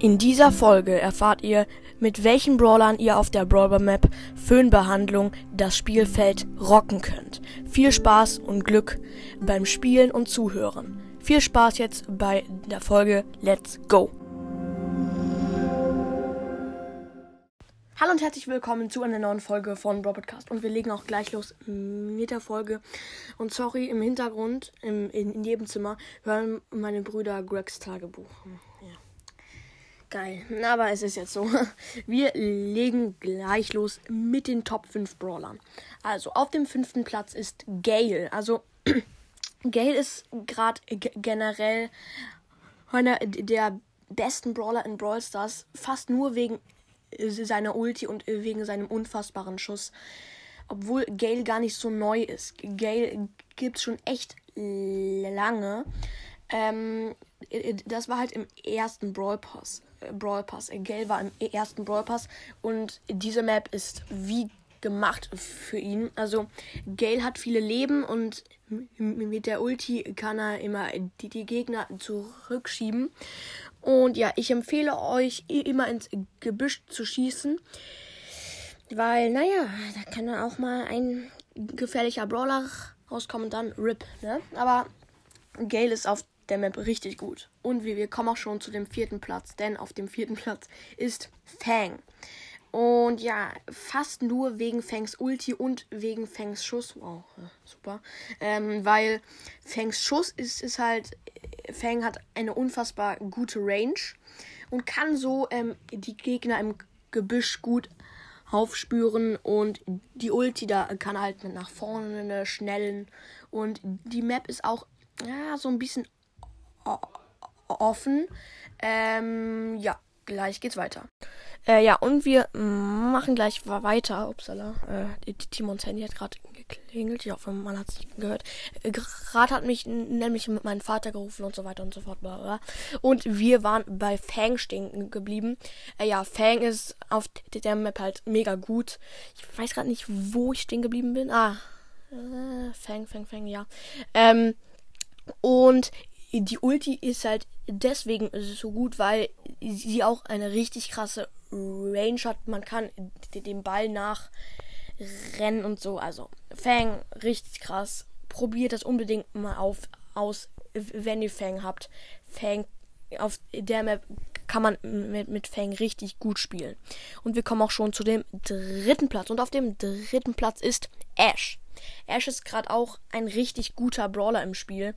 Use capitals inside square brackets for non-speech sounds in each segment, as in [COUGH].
In dieser Folge erfahrt ihr, mit welchen Brawlern ihr auf der Brawler Map Föhnbehandlung das Spielfeld rocken könnt. Viel Spaß und Glück beim Spielen und Zuhören. Viel Spaß jetzt bei der Folge Let's Go! Hallo und herzlich willkommen zu einer neuen Folge von Brawl Podcast. Und wir legen auch gleich los mit der Folge. Und sorry, im Hintergrund, im, in, in jedem Zimmer, hören meine Brüder Gregs Tagebuch. Ja. Geil. Aber es ist jetzt so. [LAUGHS] Wir legen gleich los mit den Top 5 Brawlern. Also auf dem fünften Platz ist Gale. Also [CLEARS THROAT] Gale ist gerade generell einer der besten Brawler in Brawl Stars. Fast nur wegen seiner Ulti und wegen seinem unfassbaren Schuss. Obwohl Gale gar nicht so neu ist. Gale gibt es schon echt lange. Ähm, das war halt im ersten Brawl Pass. Brawl Pass. Gale war im ersten Brawl Pass und diese Map ist wie gemacht für ihn. Also Gale hat viele Leben und mit der Ulti kann er immer die, die Gegner zurückschieben. Und ja, ich empfehle euch immer ins Gebüsch zu schießen. Weil, naja, da kann dann auch mal ein gefährlicher Brawler rauskommen und dann RIP, ne? Aber Gale ist auf der Map richtig gut. Und wir, kommen auch schon zu dem vierten Platz, denn auf dem vierten [LAUGHS] Platz ist Fang. Und ja, fast nur wegen Fangs Ulti und wegen Fangs Schuss. Wow, super. Ähm, weil Fangs Schuss ist, ist halt. Fang hat eine unfassbar gute Range und kann so ähm, die Gegner im Gebüsch gut aufspüren. Und die Ulti da kann halt nach vorne schnellen. Und die Map ist auch ja, so ein bisschen offen. Ähm, ja, gleich geht's weiter. Äh, ja, und wir machen gleich weiter. Upsala, äh, Timons Handy hat gerade geklingelt. Ich hoffe, man hat es gehört. Äh, gerade hat mich nämlich mein Vater gerufen und so weiter und so fort. Und wir waren bei Fang stehen geblieben. Äh, ja, Fang ist auf der Map halt mega gut. Ich weiß gerade nicht, wo ich stehen geblieben bin. Ah, äh, Fang, Fang, Fang, ja. Ähm, und die Ulti ist halt deswegen so gut, weil sie auch eine richtig krasse Range hat. Man kann den Ball nachrennen und so. Also Fang, richtig krass. Probiert das unbedingt mal auf, aus, wenn ihr Fang habt. Fang auf der Map kann man mit, mit Fang richtig gut spielen. Und wir kommen auch schon zu dem dritten Platz. Und auf dem dritten Platz ist Ash. Ash ist gerade auch ein richtig guter Brawler im Spiel.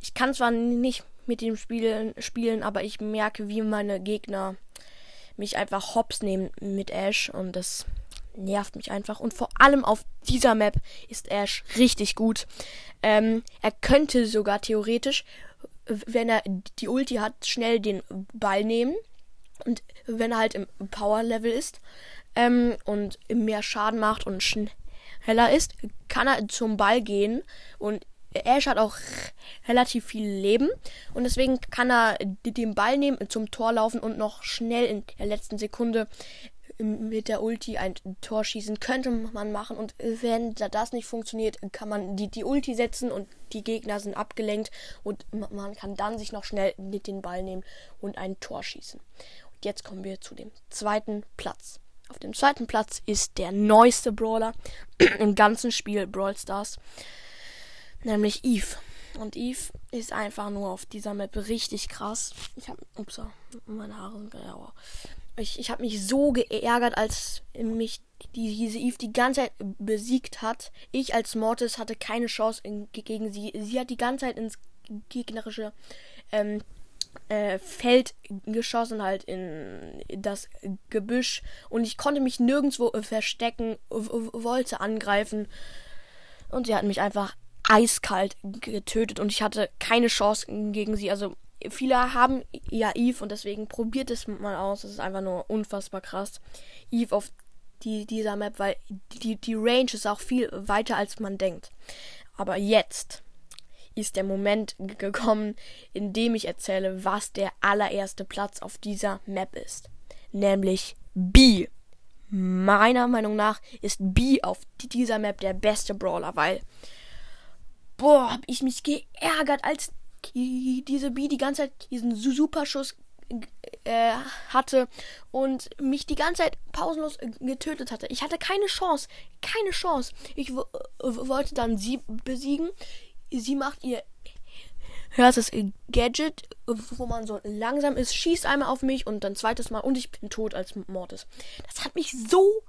Ich kann zwar nicht mit dem Spielen spielen, aber ich merke, wie meine Gegner mich einfach hops nehmen mit Ash und das nervt mich einfach. Und vor allem auf dieser Map ist Ash richtig gut. Ähm, er könnte sogar theoretisch, wenn er die Ulti hat, schnell den Ball nehmen. Und wenn er halt im Power Level ist ähm, und mehr Schaden macht und schnell heller ist, kann er zum Ball gehen und Ash hat auch relativ viel Leben und deswegen kann er den Ball nehmen, zum Tor laufen und noch schnell in der letzten Sekunde mit der Ulti ein Tor schießen. Könnte man machen und wenn das nicht funktioniert, kann man die, die Ulti setzen und die Gegner sind abgelenkt und man kann dann sich noch schnell mit den Ball nehmen und ein Tor schießen. Und jetzt kommen wir zu dem zweiten Platz. Auf dem zweiten Platz ist der neueste Brawler [CLEARS THROAT] im ganzen Spiel Brawl Stars, nämlich Eve. Und Eve ist einfach nur auf dieser Map richtig krass. Ich habe, ups, meine Haare sind grauer. Ich, ich habe mich so geärgert, als mich die, diese Eve die ganze Zeit besiegt hat. Ich als Mortis hatte keine Chance in, gegen sie. Sie hat die ganze Zeit ins gegnerische ähm, äh, Feld geschossen, halt in, das Gebüsch. Und ich konnte mich nirgendwo äh, verstecken, wollte angreifen. Und sie hat mich einfach eiskalt getötet und ich hatte keine Chance gegen sie. Also viele haben ja Eve und deswegen probiert es mal aus. Das ist einfach nur unfassbar krass. Eve auf die, dieser Map, weil die, die Range ist auch viel weiter als man denkt. Aber jetzt ist der Moment gekommen, in dem ich erzähle, was der allererste Platz auf dieser Map ist. Nämlich B. Meiner Meinung nach ist B auf dieser Map der beste Brawler, weil boah, hab ich mich geärgert, als diese B die ganze Zeit diesen Superschuss äh, hatte und mich die ganze Zeit pausenlos getötet hatte. Ich hatte keine Chance, keine Chance. Ich wollte dann sie besiegen. Sie macht ihr erstes Gadget, wo man so langsam ist, schießt einmal auf mich und dann zweites Mal und ich bin tot als Mortis. Das hat mich so,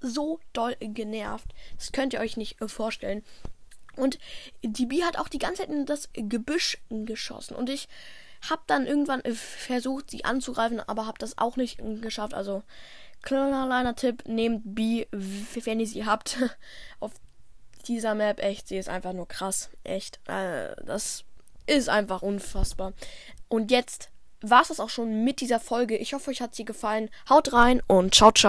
so doll genervt. Das könnt ihr euch nicht äh, vorstellen. Und die Bi hat auch die ganze Zeit in das Gebüsch geschossen. Und ich habe dann irgendwann äh, versucht, sie anzugreifen, aber habe das auch nicht geschafft. Also, kleiner Tipp, nehmt B, wenn ihr sie habt. [LAUGHS] Auf dieser Map, echt, sie ist einfach nur krass. Echt. Äh, das ist einfach unfassbar. Und jetzt war es das auch schon mit dieser Folge. Ich hoffe, euch hat sie gefallen. Haut rein und ciao, ciao.